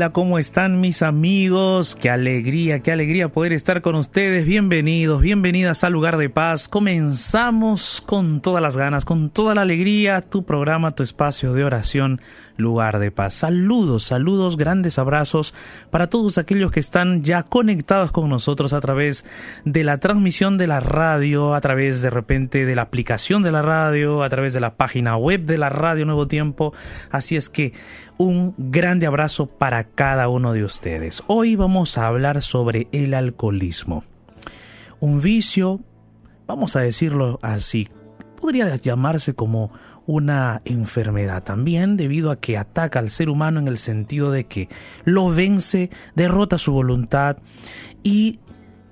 Hola, ¿cómo están mis amigos? Qué alegría, qué alegría poder estar con ustedes. Bienvenidos, bienvenidas al lugar de paz. Comenzamos con todas las ganas, con toda la alegría, tu programa, tu espacio de oración, lugar de paz. Saludos, saludos, grandes abrazos para todos aquellos que están ya conectados con nosotros a través de la transmisión de la radio, a través de repente de la aplicación de la radio, a través de la página web de la radio Nuevo Tiempo. Así es que un grande abrazo para cada uno de ustedes. Hoy vamos a hablar sobre el alcoholismo. Un vicio, vamos a decirlo así, podría llamarse como una enfermedad también debido a que ataca al ser humano en el sentido de que lo vence, derrota su voluntad y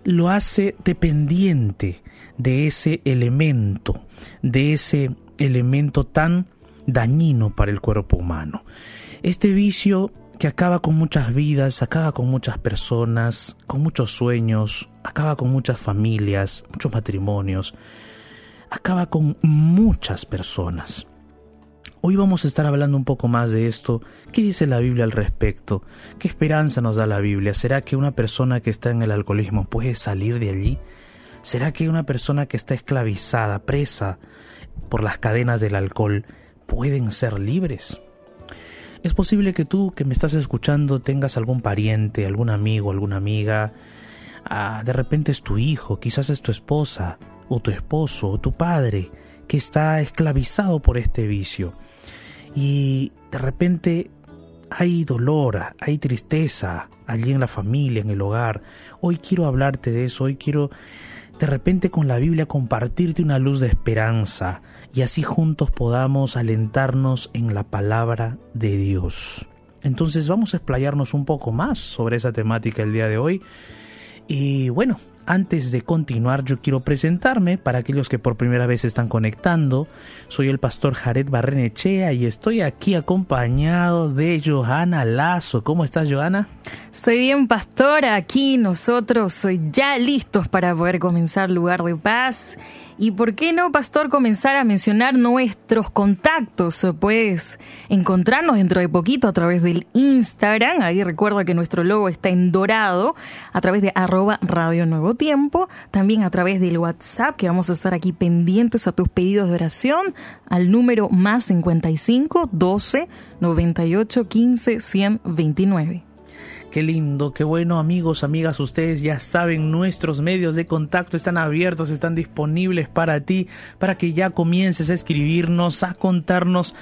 lo hace dependiente de ese elemento, de ese elemento tan dañino para el cuerpo humano. Este vicio que acaba con muchas vidas, acaba con muchas personas, con muchos sueños, acaba con muchas familias, muchos matrimonios, acaba con muchas personas. Hoy vamos a estar hablando un poco más de esto. ¿Qué dice la Biblia al respecto? ¿Qué esperanza nos da la Biblia? ¿Será que una persona que está en el alcoholismo puede salir de allí? ¿Será que una persona que está esclavizada, presa por las cadenas del alcohol, pueden ser libres? Es posible que tú que me estás escuchando tengas algún pariente, algún amigo, alguna amiga, ah, de repente es tu hijo, quizás es tu esposa, o tu esposo, o tu padre, que está esclavizado por este vicio. Y de repente hay dolor, hay tristeza allí en la familia, en el hogar. Hoy quiero hablarte de eso, hoy quiero de repente con la Biblia compartirte una luz de esperanza, y así juntos podamos alentarnos en la palabra de Dios. Entonces vamos a explayarnos un poco más sobre esa temática el día de hoy. Y bueno, antes de continuar, yo quiero presentarme para aquellos que por primera vez están conectando. Soy el pastor Jared Barrenechea y estoy aquí acompañado de Johanna Lazo. ¿Cómo estás, Johanna? Estoy bien, pastor. Aquí nosotros ya listos para poder comenzar Lugar de Paz y por qué no, pastor, comenzar a mencionar nuestros contactos. Puedes encontrarnos dentro de poquito a través del Instagram. Ahí recuerda que nuestro logo está en dorado a través de arroba Radio Nuevo Tiempo. También a través del WhatsApp, que vamos a estar aquí pendientes a tus pedidos de oración al número más 55 12 98 15 129. Qué lindo, qué bueno amigos, amigas, ustedes ya saben, nuestros medios de contacto están abiertos, están disponibles para ti, para que ya comiences a escribirnos, a contarnos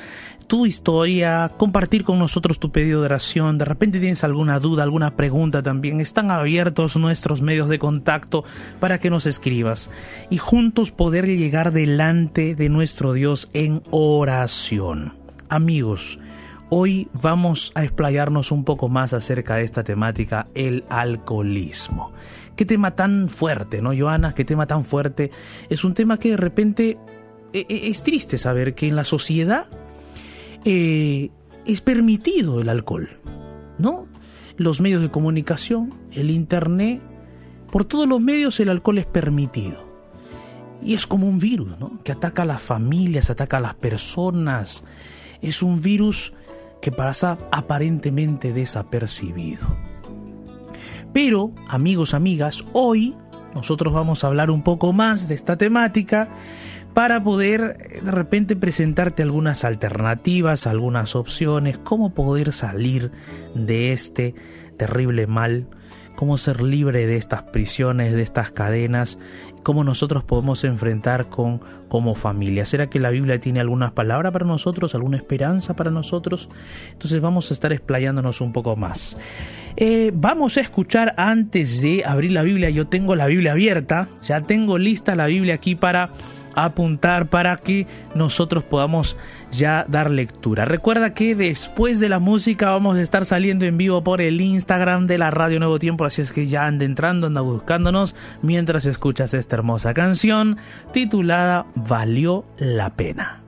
tu historia, compartir con nosotros tu pedido de oración, de repente tienes alguna duda, alguna pregunta también, están abiertos nuestros medios de contacto para que nos escribas y juntos poder llegar delante de nuestro Dios en oración. Amigos, Hoy vamos a explayarnos un poco más acerca de esta temática, el alcoholismo. Qué tema tan fuerte, ¿no, Joana? Qué tema tan fuerte. Es un tema que de repente e, e, es triste saber que en la sociedad eh, es permitido el alcohol, ¿no? Los medios de comunicación, el internet, por todos los medios el alcohol es permitido. Y es como un virus, ¿no? Que ataca a las familias, ataca a las personas. Es un virus que pasa aparentemente desapercibido. Pero, amigos, amigas, hoy nosotros vamos a hablar un poco más de esta temática para poder eh, de repente presentarte algunas alternativas, algunas opciones, cómo poder salir de este terrible mal, cómo ser libre de estas prisiones, de estas cadenas cómo nosotros podemos enfrentar con como familia. ¿Será que la Biblia tiene algunas palabras para nosotros, alguna esperanza para nosotros? Entonces vamos a estar explayándonos un poco más. Eh, vamos a escuchar antes de abrir la Biblia. Yo tengo la Biblia abierta, ya tengo lista la Biblia aquí para apuntar para que nosotros podamos ya dar lectura. Recuerda que después de la música vamos a estar saliendo en vivo por el Instagram de la Radio Nuevo Tiempo, así es que ya anda entrando, anda buscándonos mientras escuchas esta hermosa canción titulada Valió la pena.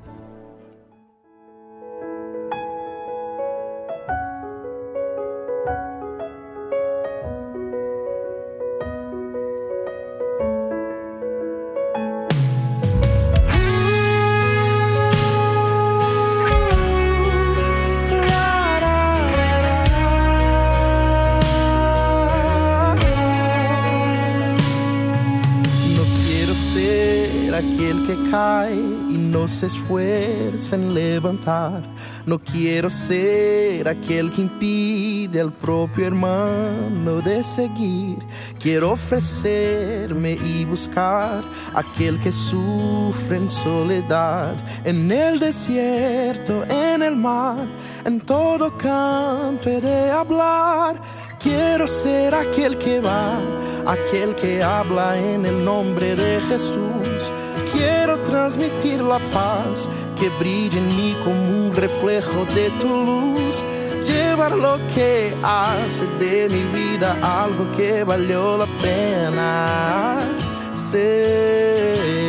Cae y no se esfuerza en levantar. No quiero ser aquel que impide al propio hermano de seguir. Quiero ofrecerme y buscar aquel que sufre en soledad, en el desierto, en el mar, en todo canto he de hablar Quiero ser aquel que va, aquel que habla en el nombre de Jesús. Quiero transmitir la paz que brilla en mí como un reflejo de tu luz. Llevar lo que hace de mi vida algo que valió la pena ser.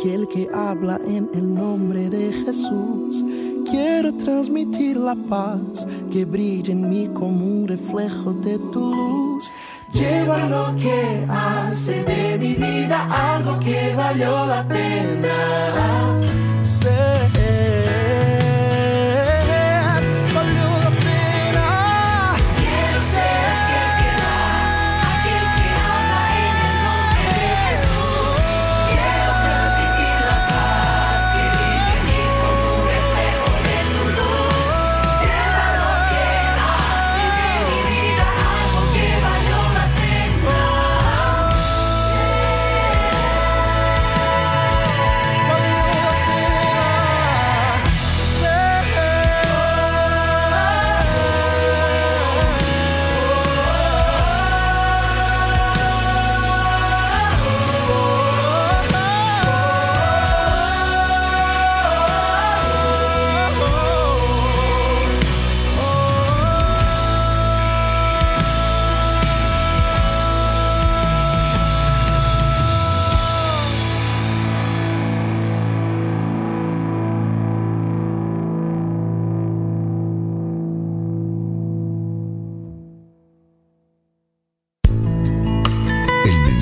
Aquel que habla en el nombre de Jesús. Quiero transmitir la paz que brilla en mí como un reflejo de tu luz. Lleva lo que hace de mi vida algo que valió la pena.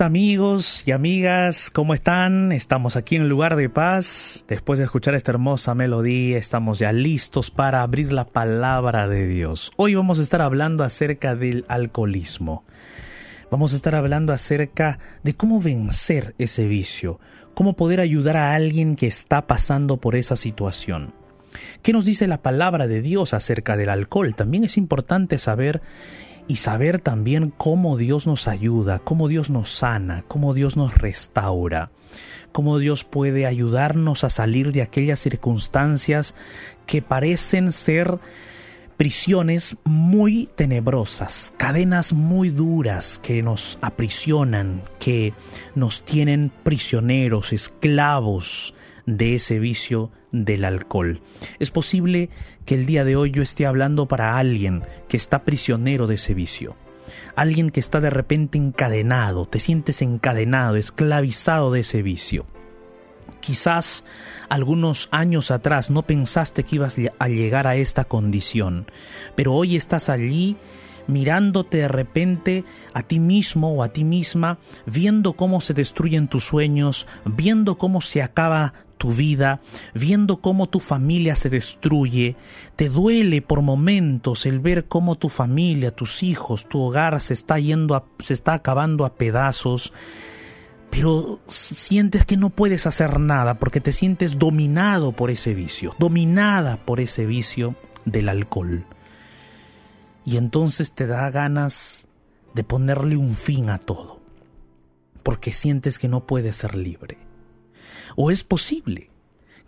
Amigos y amigas, ¿cómo están? Estamos aquí en el lugar de paz. Después de escuchar esta hermosa melodía, estamos ya listos para abrir la palabra de Dios. Hoy vamos a estar hablando acerca del alcoholismo. Vamos a estar hablando acerca de cómo vencer ese vicio, cómo poder ayudar a alguien que está pasando por esa situación. ¿Qué nos dice la palabra de Dios acerca del alcohol? También es importante saber y saber también cómo Dios nos ayuda, cómo Dios nos sana, cómo Dios nos restaura, cómo Dios puede ayudarnos a salir de aquellas circunstancias que parecen ser prisiones muy tenebrosas, cadenas muy duras que nos aprisionan, que nos tienen prisioneros, esclavos de ese vicio del alcohol. Es posible que el día de hoy yo esté hablando para alguien que está prisionero de ese vicio. Alguien que está de repente encadenado, te sientes encadenado, esclavizado de ese vicio. Quizás algunos años atrás no pensaste que ibas a llegar a esta condición, pero hoy estás allí mirándote de repente a ti mismo o a ti misma, viendo cómo se destruyen tus sueños, viendo cómo se acaba tu vida, viendo cómo tu familia se destruye, te duele por momentos el ver cómo tu familia, tus hijos, tu hogar se está yendo se está acabando a pedazos pero sientes que no puedes hacer nada porque te sientes dominado por ese vicio, dominada por ese vicio del alcohol. Y entonces te da ganas de ponerle un fin a todo, porque sientes que no puedes ser libre. O es posible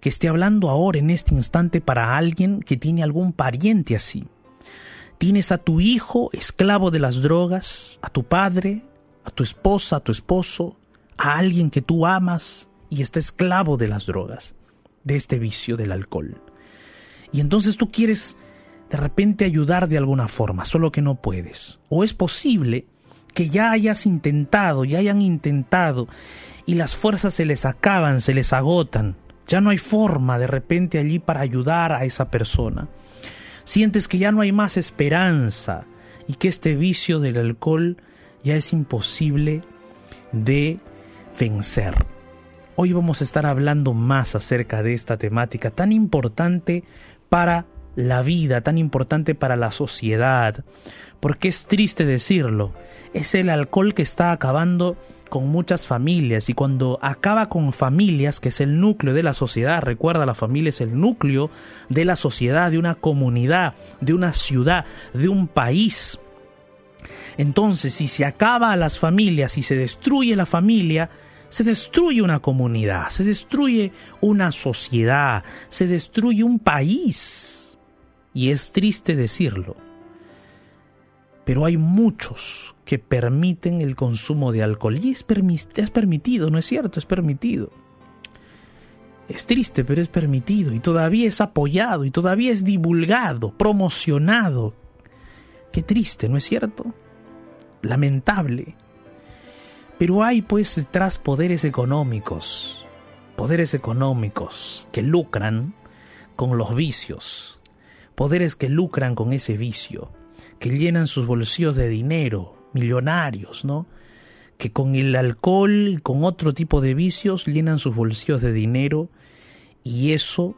que esté hablando ahora en este instante para alguien que tiene algún pariente así. Tienes a tu hijo esclavo de las drogas, a tu padre, a tu esposa, a tu esposo, a alguien que tú amas y está esclavo de las drogas, de este vicio del alcohol. Y entonces tú quieres de repente ayudar de alguna forma, solo que no puedes. O es posible que ya hayas intentado, ya hayan intentado y las fuerzas se les acaban, se les agotan. Ya no hay forma de repente allí para ayudar a esa persona. Sientes que ya no hay más esperanza y que este vicio del alcohol ya es imposible de vencer. Hoy vamos a estar hablando más acerca de esta temática tan importante para la vida, tan importante para la sociedad, porque es triste decirlo, es el alcohol que está acabando con muchas familias y cuando acaba con familias, que es el núcleo de la sociedad, recuerda, la familia es el núcleo de la sociedad, de una comunidad, de una ciudad, de un país. Entonces, si se acaba a las familias, si se destruye la familia, se destruye una comunidad, se destruye una sociedad, se destruye un país. Y es triste decirlo, pero hay muchos que permiten el consumo de alcohol. Y es, permitido, ¿no es cierto? Es permitido. Es triste, pero es permitido y todavía es apoyado y todavía es divulgado, promocionado. Qué triste, ¿no es cierto? Lamentable. Pero hay pues detrás poderes económicos, poderes económicos que lucran con los vicios, poderes que lucran con ese vicio, que llenan sus bolsillos de dinero, millonarios, ¿no? Que con el alcohol y con otro tipo de vicios llenan sus bolsillos de dinero y eso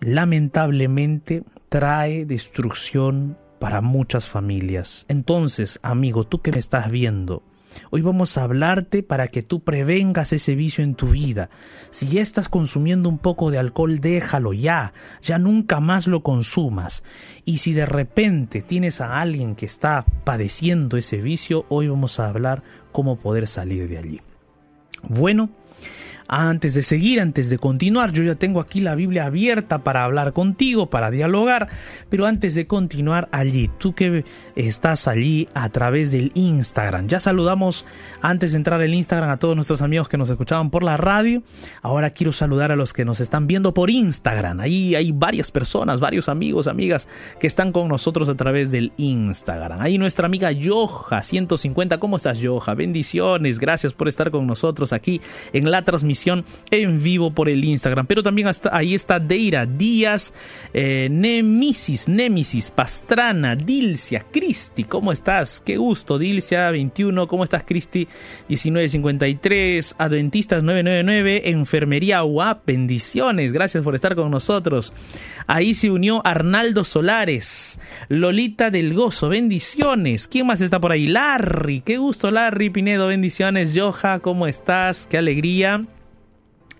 lamentablemente trae destrucción para muchas familias. Entonces, amigo, tú que me estás viendo, Hoy vamos a hablarte para que tú prevengas ese vicio en tu vida. Si ya estás consumiendo un poco de alcohol, déjalo ya, ya nunca más lo consumas. Y si de repente tienes a alguien que está padeciendo ese vicio, hoy vamos a hablar cómo poder salir de allí. Bueno, antes de seguir, antes de continuar, yo ya tengo aquí la Biblia abierta para hablar contigo, para dialogar, pero antes de continuar allí, tú que estás allí a través del Instagram, ya saludamos antes de entrar al Instagram a todos nuestros amigos que nos escuchaban por la radio, ahora quiero saludar a los que nos están viendo por Instagram, ahí hay varias personas, varios amigos, amigas que están con nosotros a través del Instagram, ahí nuestra amiga Yoja 150, ¿cómo estás Yoja? Bendiciones, gracias por estar con nosotros aquí en la transmisión en vivo por el Instagram. Pero también ahí está Deira, Díaz, eh, Nemesis, Nemesis, Pastrana, Dilcia, Cristi, ¿cómo estás? Qué gusto, Dilcia 21, ¿cómo estás Cristi? 1953, Adventistas 999, Enfermería UAP, bendiciones, gracias por estar con nosotros. Ahí se unió Arnaldo Solares, Lolita del Gozo, bendiciones. ¿Quién más está por ahí? Larry, qué gusto Larry Pinedo, bendiciones. Joja, ¿cómo estás? Qué alegría.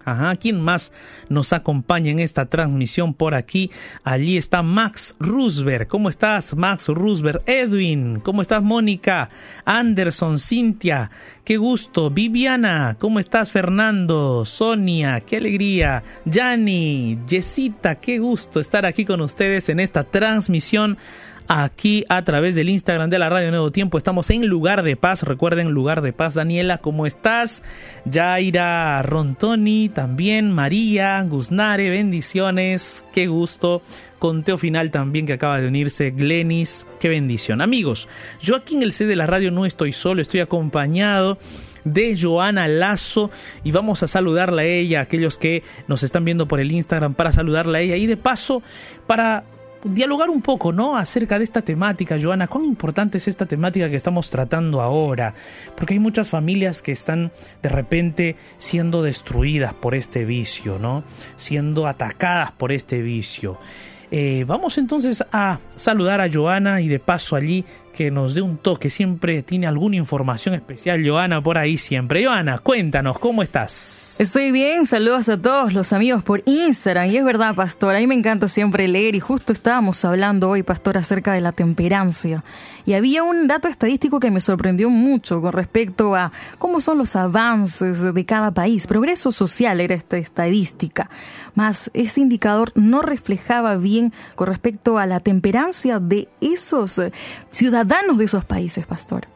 Ajá, ¿quién más nos acompaña en esta transmisión por aquí? Allí está Max Rusberg. ¿Cómo estás, Max Rusberg? Edwin, ¿cómo estás, Mónica? Anderson, Cintia, qué gusto. Viviana, ¿cómo estás, Fernando? Sonia, qué alegría. Yani, Jessita, qué gusto estar aquí con ustedes en esta transmisión aquí a través del Instagram de la Radio Nuevo Tiempo. Estamos en Lugar de Paz. Recuerden, Lugar de Paz. Daniela, ¿cómo estás? Yaira Rontoni, también María, Gusnare, bendiciones. Qué gusto. Conteo final también que acaba de unirse. Glenis, qué bendición. Amigos, yo aquí en el C de la radio no estoy solo, estoy acompañado de Joana Lazo y vamos a saludarla a ella, aquellos que nos están viendo por el Instagram para saludarla a ella y de paso para dialogar un poco, ¿no? Acerca de esta temática, Joana, cuán importante es esta temática que estamos tratando ahora, porque hay muchas familias que están de repente siendo destruidas por este vicio, ¿no? Siendo atacadas por este vicio. Eh, vamos entonces a saludar a Joana y de paso allí que nos dé un toque. Siempre tiene alguna información especial, Joana, por ahí siempre. Joana, cuéntanos, ¿cómo estás? Estoy bien, saludos a todos los amigos por Instagram. Y es verdad, Pastor, a mí me encanta siempre leer y justo estábamos hablando hoy, Pastor, acerca de la temperancia. Y había un dato estadístico que me sorprendió mucho con respecto a cómo son los avances de cada país. Progreso social era esta estadística. Más ese indicador no reflejaba bien con respecto a la temperancia de esos ciudadanos danos de esos países, pastor.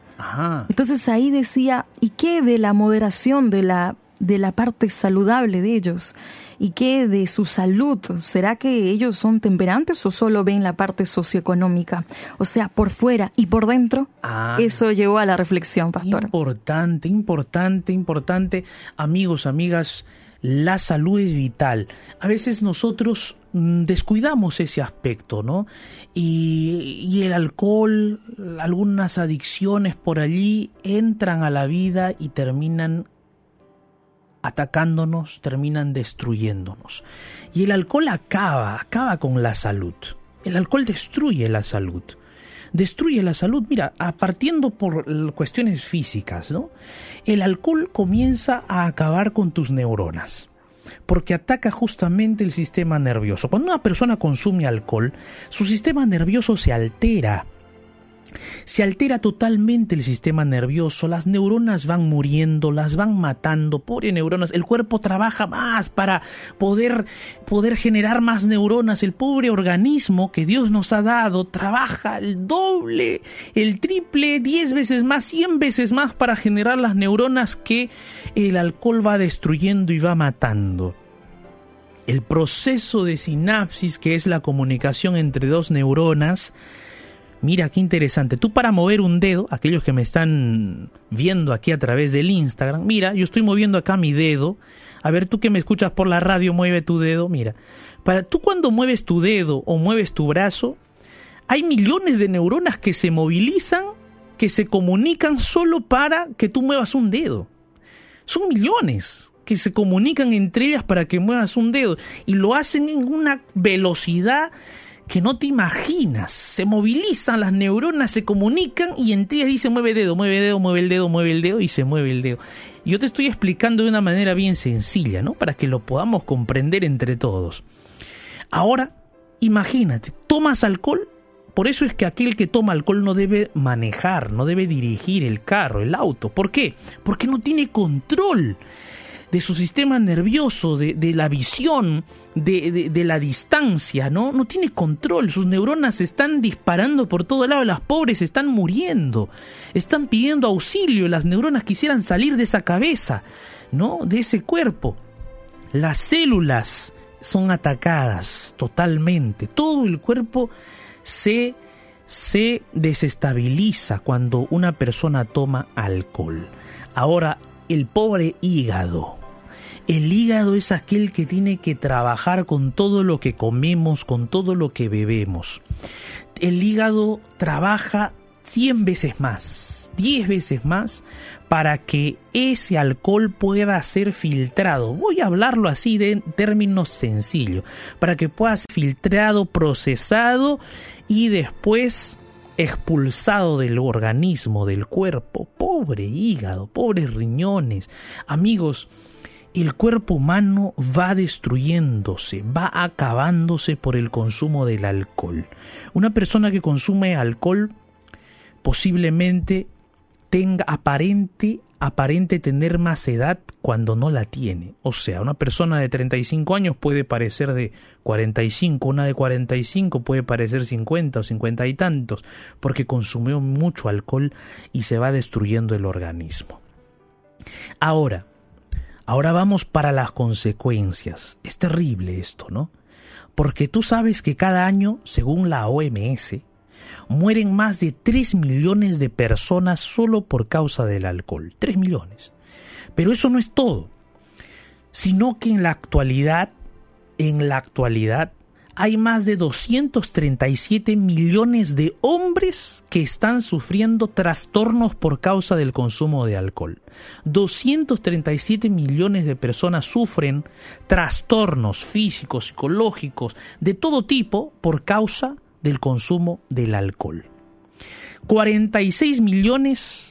Entonces ahí decía, ¿y qué de la moderación de la, de la parte saludable de ellos? ¿Y qué de su salud? ¿Será que ellos son temperantes o solo ven la parte socioeconómica? O sea, por fuera y por dentro. Ah. Eso llevó a la reflexión, pastor. Importante, importante, importante. Amigos, amigas, la salud es vital. A veces nosotros mm, descuidamos ese aspecto, ¿no? Y, el alcohol, algunas adicciones por allí entran a la vida y terminan atacándonos, terminan destruyéndonos. Y el alcohol acaba, acaba con la salud. El alcohol destruye la salud destruye la salud. Mira, a partiendo por cuestiones físicas, ¿no? El alcohol comienza a acabar con tus neuronas porque ataca justamente el sistema nervioso. Cuando una persona consume alcohol, su sistema nervioso se altera. Se altera totalmente el sistema nervioso, las neuronas van muriendo, las van matando, pobre neuronas, el cuerpo trabaja más para poder, poder generar más neuronas, el pobre organismo que Dios nos ha dado trabaja el doble, el triple, diez veces más, cien veces más para generar las neuronas que el alcohol va destruyendo y va matando. El proceso de sinapsis, que es la comunicación entre dos neuronas, Mira qué interesante. Tú para mover un dedo, aquellos que me están viendo aquí a través del Instagram, mira, yo estoy moviendo acá mi dedo. A ver, tú que me escuchas por la radio, mueve tu dedo. Mira, para tú cuando mueves tu dedo o mueves tu brazo, hay millones de neuronas que se movilizan, que se comunican solo para que tú muevas un dedo. Son millones que se comunican entre ellas para que muevas un dedo y lo hacen en una velocidad que no te imaginas. Se movilizan las neuronas, se comunican y entre ellas dice mueve dedo, mueve dedo, mueve el dedo, mueve el dedo y se mueve el dedo. Yo te estoy explicando de una manera bien sencilla, ¿no? Para que lo podamos comprender entre todos. Ahora, imagínate, tomas alcohol. Por eso es que aquel que toma alcohol no debe manejar, no debe dirigir el carro, el auto. ¿Por qué? Porque no tiene control de su sistema nervioso, de, la visión, de, de, la distancia, ¿no? No tiene control, sus neuronas están disparando por todo lado, las pobres están muriendo, están pidiendo auxilio, las neuronas quisieran salir de esa cabeza, ¿no? De ese cuerpo. Las células son atacadas totalmente, todo el cuerpo se se desestabiliza cuando una persona toma alcohol. Ahora, el pobre hígado. El hígado es aquel que tiene que trabajar con todo lo que comemos, con todo lo que bebemos. El hígado trabaja 100 veces más, 10 veces más, para que ese alcohol pueda ser filtrado. Voy a hablarlo así de términos sencillos, para que pueda ser filtrado, procesado y después expulsado del organismo, del cuerpo. Pobre hígado, pobres riñones. Amigos, el cuerpo humano va destruyéndose, va acabándose por el consumo del alcohol. Una persona que consume alcohol posiblemente tenga aparente aparente tener más edad cuando no la tiene. O sea, una persona de 35 años puede parecer de 45, una de 45 puede parecer 50 o 50 y tantos, porque consumió mucho alcohol y se va destruyendo el organismo. Ahora, ahora vamos para las consecuencias. Es terrible esto, ¿no? Porque tú sabes que cada año, según la OMS, mueren más de 3 millones de personas solo por causa del alcohol. 3 millones. Pero eso no es todo, sino que en la actualidad, en la actualidad, hay más de 237 millones de hombres que están sufriendo trastornos por causa del consumo de alcohol. 237 millones de personas sufren trastornos físicos, psicológicos, de todo tipo por causa del consumo del alcohol. 46 millones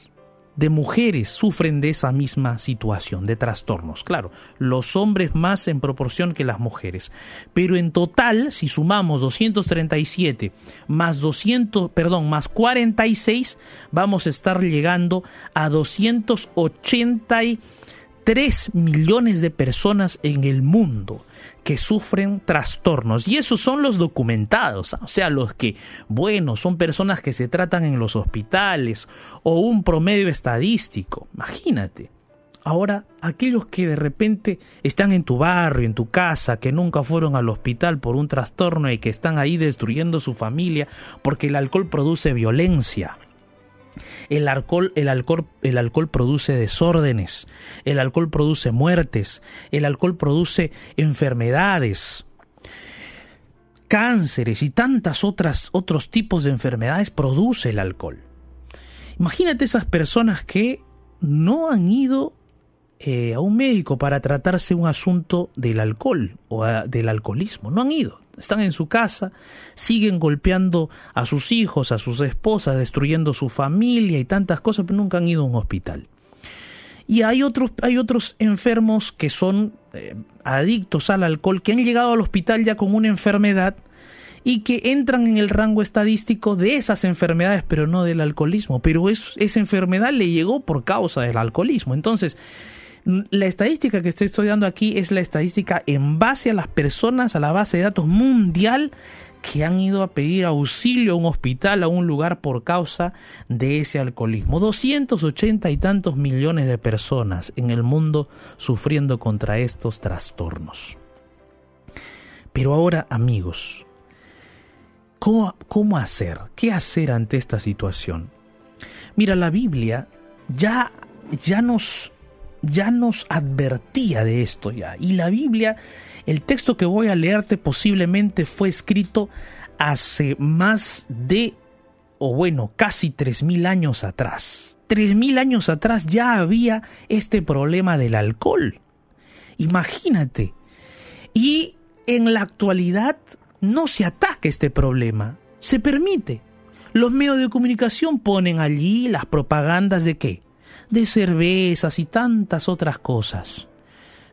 de mujeres sufren de esa misma situación, de trastornos. Claro, los hombres más en proporción que las mujeres. Pero en total, si sumamos 237 más 200, perdón, más 46, vamos a estar llegando a 283 millones de personas en el mundo que sufren trastornos. Y esos son los documentados, o sea, los que, bueno, son personas que se tratan en los hospitales o un promedio estadístico, imagínate. Ahora, aquellos que de repente están en tu barrio, en tu casa, que nunca fueron al hospital por un trastorno y que están ahí destruyendo su familia porque el alcohol produce violencia, el alcohol, el, alcohol, el alcohol produce desórdenes, el alcohol produce muertes, el alcohol produce enfermedades, cánceres y tantas otras otros tipos de enfermedades produce el alcohol. Imagínate esas personas que no han ido eh, a un médico para tratarse un asunto del alcohol o del alcoholismo, no han ido están en su casa, siguen golpeando a sus hijos, a sus esposas, destruyendo su familia y tantas cosas, pero nunca han ido a un hospital. Y hay otros, hay otros enfermos que son eh, adictos al alcohol, que han llegado al hospital ya con una enfermedad y que entran en el rango estadístico de esas enfermedades, pero no del alcoholismo. Pero esa enfermedad le llegó por causa del alcoholismo. Entonces, la estadística que estoy estudiando aquí es la estadística en base a las personas, a la base de datos mundial que han ido a pedir auxilio a un hospital, a un lugar por causa de ese alcoholismo. 280 y tantos millones de personas en el mundo sufriendo contra estos trastornos. Pero ahora, amigos, ¿cómo, cómo hacer? ¿Qué hacer ante esta situación? Mira, la Biblia ya, ya nos ya nos advertía de esto ya. Y la Biblia, el texto que voy a leerte posiblemente fue escrito hace más de, o bueno, casi tres mil años atrás. Tres mil años atrás ya había este problema del alcohol. Imagínate. Y en la actualidad no se ataca este problema, se permite. Los medios de comunicación ponen allí las propagandas de qué? De cervezas y tantas otras cosas.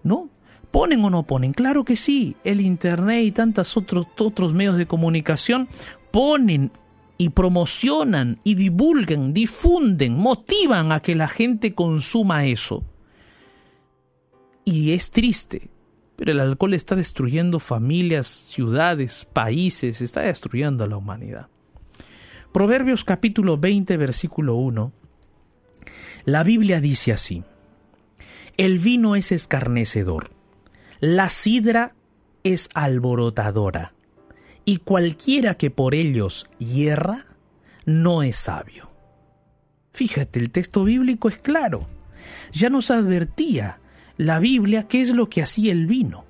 ¿No? ¿Ponen o no ponen? Claro que sí. El Internet y tantos otros, otros medios de comunicación ponen y promocionan y divulgan, difunden, motivan a que la gente consuma eso. Y es triste, pero el alcohol está destruyendo familias, ciudades, países, está destruyendo a la humanidad. Proverbios capítulo 20, versículo 1 la Biblia dice así, el vino es escarnecedor, la sidra es alborotadora, y cualquiera que por ellos hierra, no es sabio. Fíjate, el texto bíblico es claro. Ya nos advertía la Biblia qué es lo que hacía el vino.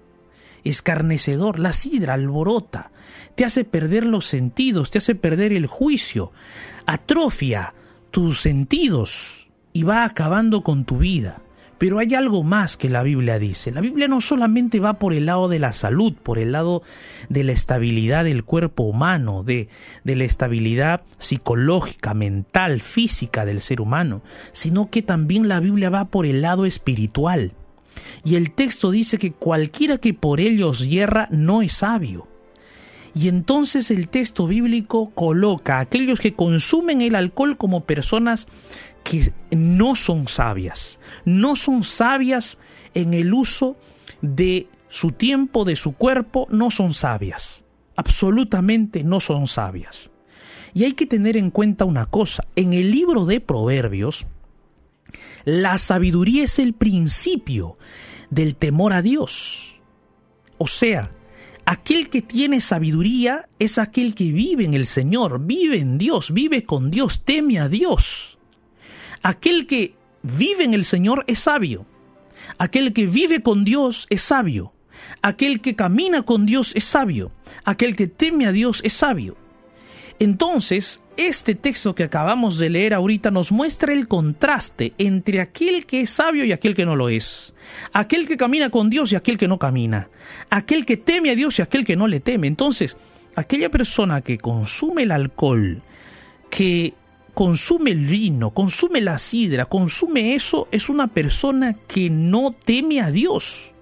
Escarnecedor, la sidra alborota, te hace perder los sentidos, te hace perder el juicio, atrofia tus sentidos, y va acabando con tu vida. Pero hay algo más que la Biblia dice. La Biblia no solamente va por el lado de la salud, por el lado de la estabilidad del cuerpo humano, de, de la estabilidad psicológica, mental, física del ser humano, sino que también la Biblia va por el lado espiritual. Y el texto dice que cualquiera que por ellos hierra no es sabio. Y entonces el texto bíblico coloca a aquellos que consumen el alcohol como personas que no son sabias. No son sabias en el uso de su tiempo, de su cuerpo, no son sabias. Absolutamente no son sabias. Y hay que tener en cuenta una cosa. En el libro de Proverbios, la sabiduría es el principio del temor a Dios. O sea, aquel que tiene sabiduría es aquel que vive en el Señor, vive en Dios, vive con Dios, teme a Dios. Aquel que vive en el Señor es sabio. Aquel que vive con Dios es sabio. Aquel que camina con Dios es sabio. Aquel que teme a Dios es sabio. Entonces, este texto que acabamos de leer ahorita nos muestra el contraste entre aquel que es sabio y aquel que no lo es. Aquel que camina con Dios y aquel que no camina. Aquel que teme a Dios y aquel que no le teme. Entonces, aquella persona que consume el alcohol, que consume el vino, consume la sidra, consume eso, es una persona que no teme a Dios.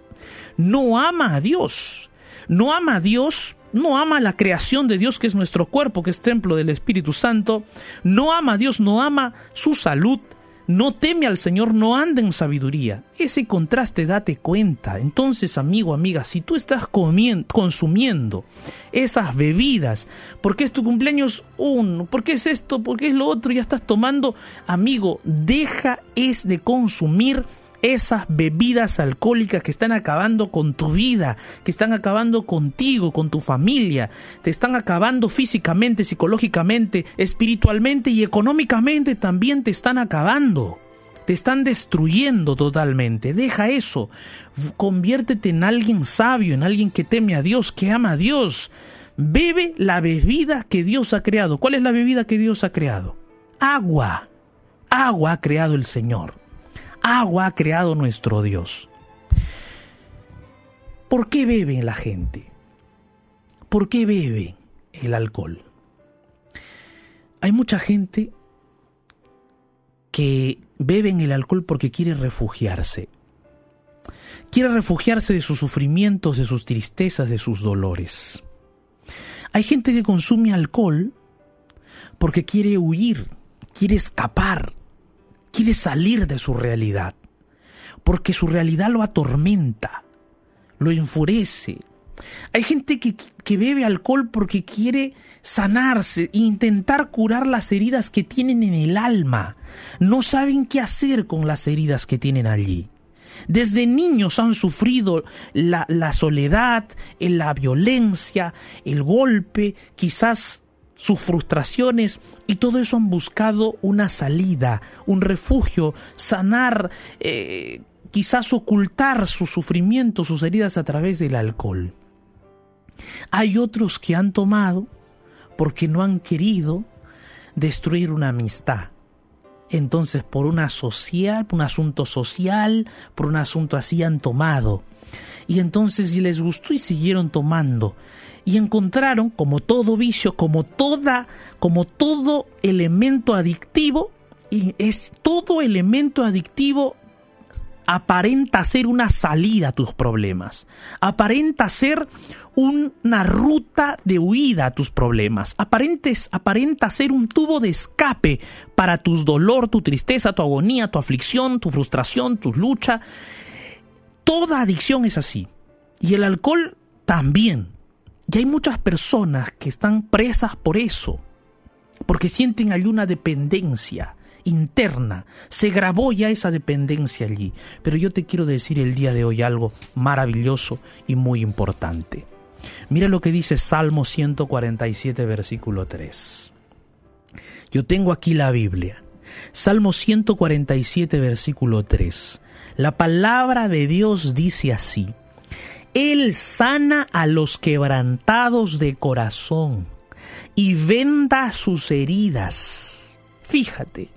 No ama a Dios. No ama a Dios no ama la creación de Dios que es nuestro cuerpo, que es templo del Espíritu Santo, no ama a Dios, no ama su salud, no teme al Señor, no anda en sabiduría. Ese contraste date cuenta. Entonces, amigo, amiga, si tú estás comiendo, consumiendo esas bebidas, porque es tu cumpleaños uno, porque es esto, porque es lo otro, ya estás tomando, amigo, deja es de consumir esas bebidas alcohólicas que están acabando con tu vida, que están acabando contigo, con tu familia, te están acabando físicamente, psicológicamente, espiritualmente y económicamente también te están acabando. Te están destruyendo totalmente. Deja eso. Conviértete en alguien sabio, en alguien que teme a Dios, que ama a Dios. Bebe la bebida que Dios ha creado. ¿Cuál es la bebida que Dios ha creado? Agua. Agua ha creado el Señor agua ha creado nuestro Dios. ¿Por qué bebe la gente? ¿Por qué bebe el alcohol? Hay mucha gente que bebe el alcohol porque quiere refugiarse. Quiere refugiarse de sus sufrimientos, de sus tristezas, de sus dolores. Hay gente que consume alcohol porque quiere huir, quiere escapar, quiere salir de su realidad, porque su realidad lo atormenta, lo enfurece. Hay gente que, que bebe alcohol porque quiere sanarse, intentar curar las heridas que tienen en el alma. No saben qué hacer con las heridas que tienen allí. Desde niños han sufrido la, la, soledad, la violencia, el golpe, quizás sus frustraciones y todo eso han buscado una salida, un refugio, sanar, eh, quizás ocultar su sufrimiento, sus heridas a través del alcohol. Hay otros que han tomado porque no han querido destruir una amistad. Entonces, por una social, por un asunto social, por un asunto así han tomado. Y entonces si les gustó y siguieron tomando y encontraron como todo vicio, como toda, como todo elemento adictivo y es todo elemento adictivo aparenta ser una salida a tus problemas, aparenta ser una ruta de huida a tus problemas, aparentes, aparenta ser un tubo de escape para tu dolor, tu tristeza, tu agonía, tu aflicción, tu frustración, tu lucha. Toda adicción es así. Y el alcohol también. Y hay muchas personas que están presas por eso, porque sienten allí una dependencia interna. Se grabó ya esa dependencia allí. Pero yo te quiero decir el día de hoy algo maravilloso y muy importante. Mira lo que dice Salmo 147, versículo 3. Yo tengo aquí la Biblia. Salmo 147, versículo 3. La palabra de Dios dice así. Él sana a los quebrantados de corazón y venda sus heridas. Fíjate,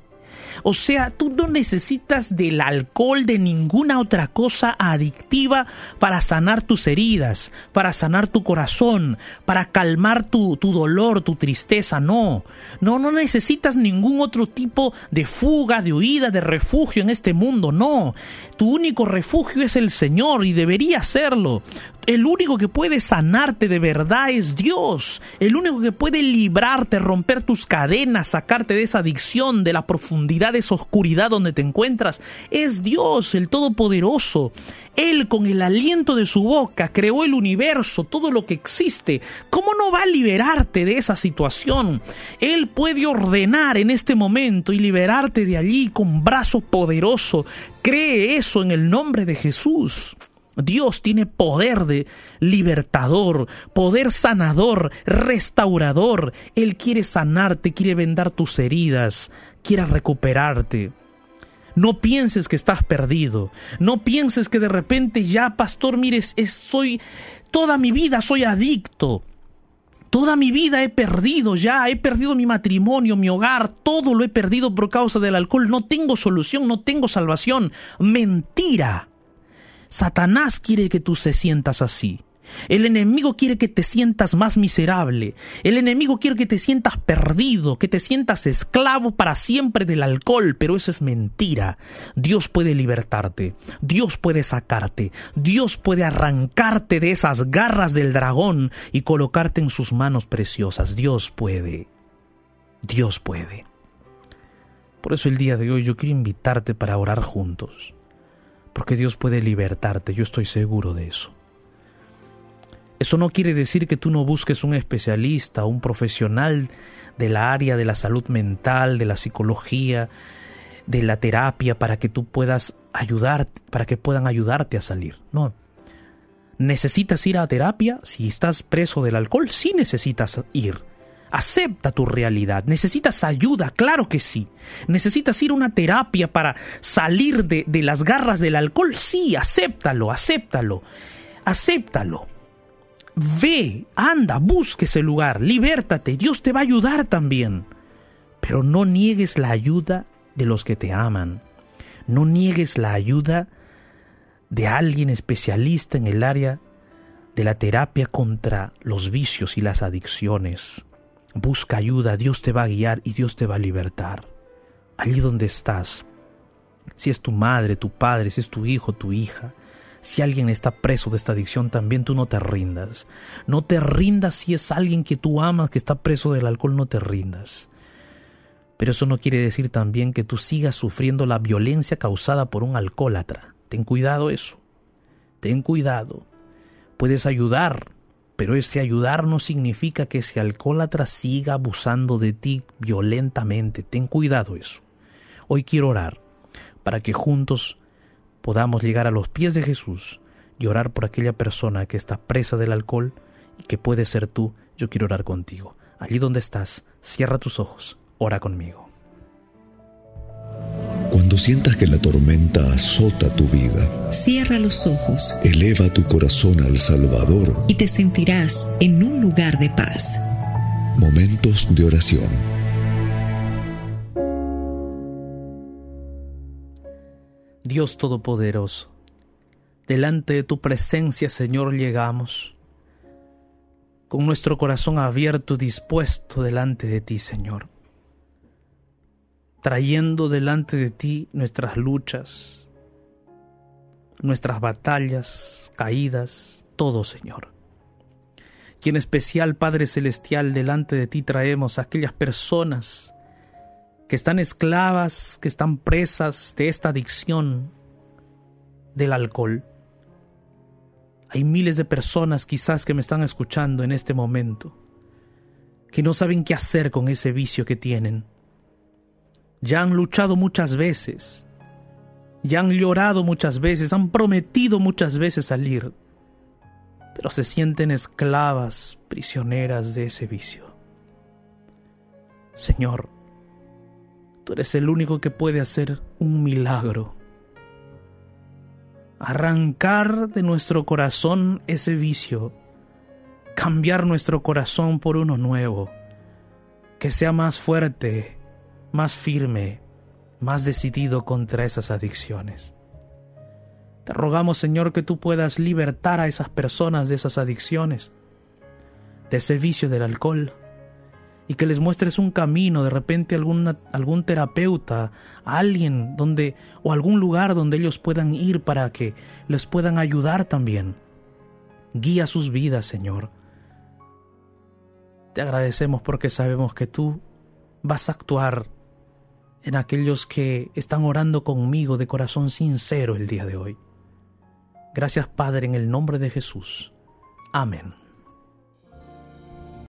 O sea, tú no necesitas del alcohol, de ninguna otra cosa adictiva para sanar tus heridas, para sanar tu corazón, para calmar tu, tu dolor, tu tristeza. No, no, no necesitas ningún otro tipo de fuga, de huida, de refugio en este mundo. No, tu único refugio es el Señor y debería serlo. El único que puede sanarte de verdad es Dios. El único que puede librarte, romper tus cadenas, sacarte de esa adicción, de la profundidad de esa oscuridad donde te encuentras, es Dios, el Todopoderoso. Él con el aliento de su boca creó el universo, todo lo que existe. ¿Cómo no va a liberarte de esa situación? Él puede ordenar en este momento y liberarte de allí con brazo poderoso. Cree eso en el nombre de Jesús. Dios tiene poder de libertador, poder sanador, restaurador. Él quiere sanarte, quiere vendar tus heridas, quiere recuperarte. No pienses que estás perdido. No pienses que de repente ya, pastor, mires, soy toda mi vida soy adicto. Toda mi vida he perdido ya, he perdido mi matrimonio, mi hogar, todo lo he perdido por causa del alcohol. No tengo solución, no tengo salvación. Mentira. Satanás quiere que tú se sientas así. El enemigo quiere que te sientas más miserable. El enemigo quiere que te sientas perdido, que te sientas esclavo para siempre del alcohol, pero eso es mentira. Dios puede libertarte, Dios puede sacarte, Dios puede arrancarte de esas garras del dragón y colocarte en sus manos preciosas. Dios puede. Dios puede. Por eso el día de hoy yo quiero invitarte para orar juntos porque Dios puede libertarte, yo estoy seguro de eso. Eso no quiere decir que tú no busques un especialista, un profesional de la área de la salud mental, de la psicología, de la terapia, para que tú puedas ayudar, para que puedan ayudarte a salir. No. ¿Necesitas ir a terapia? Si estás preso del alcohol, sí necesitas ir. Acepta tu realidad. ¿Necesitas ayuda? Claro que sí. ¿Necesitas ir a una terapia para salir de, de las garras del alcohol? Sí, acéptalo, acéptalo. Acéptalo. Ve, anda, busque ese lugar, libértate, Dios te va a ayudar también. Pero no niegues la ayuda de los que te aman. No niegues la ayuda de alguien especialista en el área de la terapia contra los vicios y las adicciones. Busca ayuda, Dios te va a guiar y Dios te va a libertar. Allí donde estás, si es tu madre, tu padre, si es tu hijo, tu hija, si alguien está preso de esta adicción, también tú no te rindas. No te rindas si es alguien que tú amas que está preso del alcohol, no te rindas. Pero eso no quiere decir también que tú sigas sufriendo la violencia causada por un alcohólatra. Ten cuidado eso. Ten cuidado. Puedes ayudar, pero ese ayudar no significa que ese alcohólatra siga abusando de ti violentamente. Ten cuidado eso. Hoy quiero orar para que juntos podamos llegar a los pies de Jesús y orar por aquella persona que está presa del alcohol y que puede ser tú. Yo quiero orar contigo. Allí donde estás, cierra tus ojos, ora conmigo. Cuando sientas que la tormenta azota tu vida, cierra los ojos, eleva tu corazón al Salvador y te sentirás en un lugar de paz. Momentos de oración. Dios Todopoderoso, delante de tu presencia, Señor, llegamos con nuestro corazón abierto, dispuesto delante de ti, Señor trayendo delante de ti nuestras luchas, nuestras batallas, caídas, todo, Señor. Y en especial, Padre Celestial, delante de ti traemos a aquellas personas que están esclavas, que están presas de esta adicción del alcohol. Hay miles de personas quizás que me están escuchando en este momento, que no saben qué hacer con ese vicio que tienen ya han luchado muchas veces, ya han llorado muchas veces, han prometido muchas veces salir, pero se sienten esclavas, prisioneras de ese vicio. Señor, tú eres el único que puede hacer un milagro. Arrancar de nuestro corazón ese vicio, cambiar nuestro corazón por uno nuevo, que sea más fuerte, más firme, más decidido contra esas adicciones. Te rogamos, Señor, que tú puedas libertar a esas personas de esas adicciones, de ese vicio del alcohol, y que les muestres un camino, de repente algún terapeuta, alguien donde o algún lugar donde ellos puedan ir para que les puedan ayudar también. Guía sus vidas, Señor. Te agradecemos porque sabemos que tú vas a actuar en aquellos que están orando conmigo de corazón sincero el día de hoy. Gracias Padre en el nombre de Jesús. Amén.